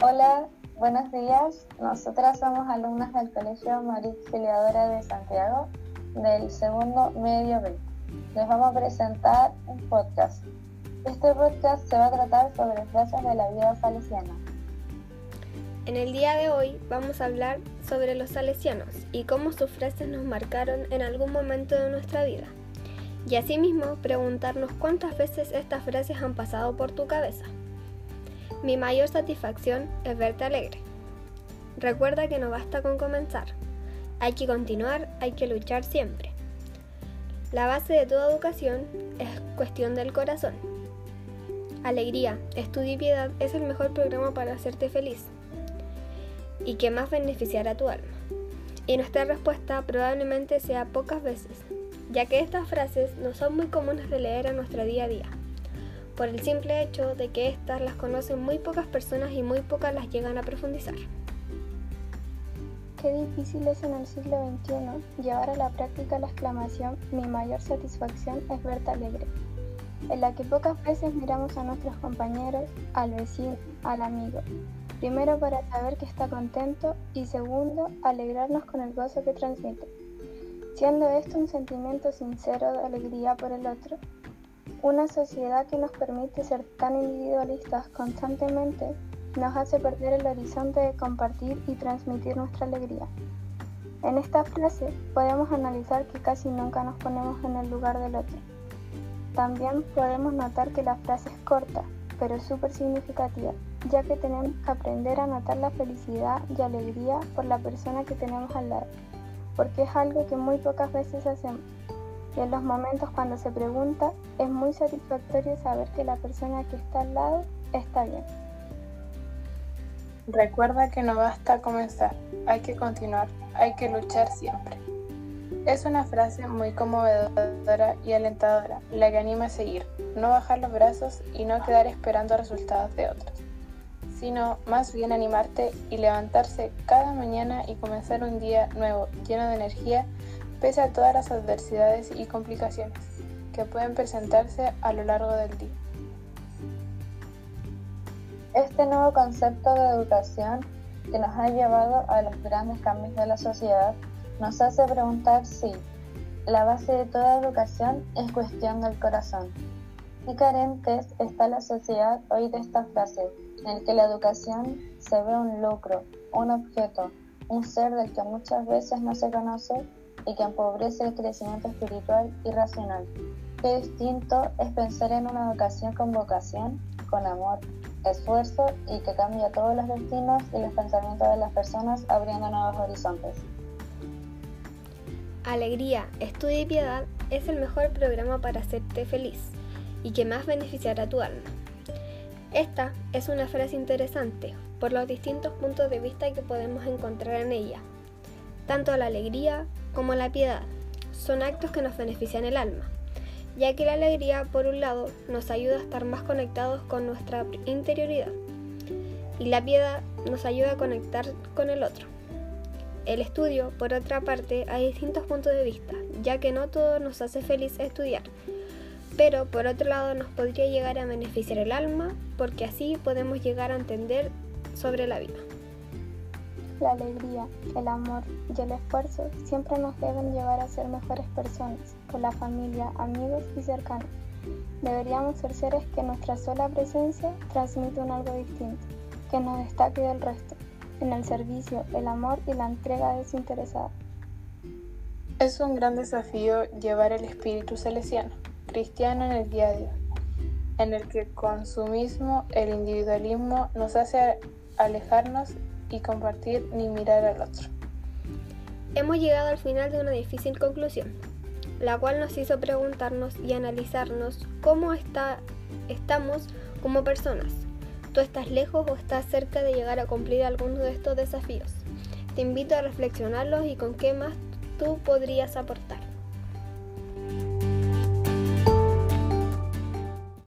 Hola, buenos días. Nosotras somos alumnas del Colegio María Auxiliadora de Santiago del segundo medio B. Les vamos a presentar un podcast. Este podcast se va a tratar sobre frases de la vida salesiana. En el día de hoy vamos a hablar sobre los salesianos y cómo sus frases nos marcaron en algún momento de nuestra vida. Y asimismo preguntarnos cuántas veces estas frases han pasado por tu cabeza. Mi mayor satisfacción es verte alegre. Recuerda que no basta con comenzar. Hay que continuar, hay que luchar siempre. La base de toda educación es cuestión del corazón. Alegría, estudio y piedad es el mejor programa para hacerte feliz y que más beneficiará tu alma. Y nuestra respuesta probablemente sea pocas veces, ya que estas frases no son muy comunes de leer en nuestro día a día, por el simple hecho de que estas las conocen muy pocas personas y muy pocas las llegan a profundizar. Qué difícil es en el siglo XXI llevar a la práctica la exclamación mi mayor satisfacción es verte alegre, en la que pocas veces miramos a nuestros compañeros, al vecino, al amigo, Primero para saber que está contento y segundo, alegrarnos con el gozo que transmite, siendo esto un sentimiento sincero de alegría por el otro. Una sociedad que nos permite ser tan individualistas constantemente nos hace perder el horizonte de compartir y transmitir nuestra alegría. En esta frase podemos analizar que casi nunca nos ponemos en el lugar del otro. También podemos notar que la frase es corta, pero súper significativa ya que tenemos que aprender a notar la felicidad y alegría por la persona que tenemos al lado, porque es algo que muy pocas veces hacemos. Y en los momentos cuando se pregunta, es muy satisfactorio saber que la persona que está al lado está bien. Recuerda que no basta comenzar, hay que continuar, hay que luchar siempre. Es una frase muy conmovedora y alentadora, la que anima a seguir, no bajar los brazos y no quedar esperando resultados de otros sino más bien animarte y levantarse cada mañana y comenzar un día nuevo, lleno de energía, pese a todas las adversidades y complicaciones que pueden presentarse a lo largo del día. Este nuevo concepto de educación que nos ha llevado a los grandes cambios de la sociedad nos hace preguntar si la base de toda educación es cuestión del corazón. ¿Qué carentes está la sociedad hoy de esta frase? en el que la educación se ve un lucro, un objeto, un ser del que muchas veces no se conoce y que empobrece el crecimiento espiritual y racional. Qué distinto es pensar en una educación con vocación, con amor, esfuerzo y que cambia todos los destinos y los pensamientos de las personas abriendo nuevos horizontes. Alegría, estudio y piedad es el mejor programa para hacerte feliz y que más beneficiará a tu alma. Esta es una frase interesante por los distintos puntos de vista que podemos encontrar en ella. Tanto la alegría como la piedad son actos que nos benefician el alma, ya que la alegría, por un lado, nos ayuda a estar más conectados con nuestra interioridad y la piedad nos ayuda a conectar con el otro. El estudio, por otra parte, hay distintos puntos de vista, ya que no todo nos hace feliz estudiar, pero por otro lado nos podría llegar a beneficiar el alma porque así podemos llegar a entender sobre la vida. La alegría, el amor y el esfuerzo siempre nos deben llevar a ser mejores personas, con la familia, amigos y cercanos. Deberíamos ser seres que nuestra sola presencia transmite un algo distinto, que nos destaque del resto, en el servicio, el amor y la entrega desinteresada. Es un gran desafío llevar el espíritu celestiano cristiano en el día a día, en el que el consumismo, el individualismo nos hace alejarnos y compartir ni mirar al otro. Hemos llegado al final de una difícil conclusión, la cual nos hizo preguntarnos y analizarnos cómo está, estamos como personas. ¿Tú estás lejos o estás cerca de llegar a cumplir alguno de estos desafíos? Te invito a reflexionarlos y con qué más tú podrías aportar.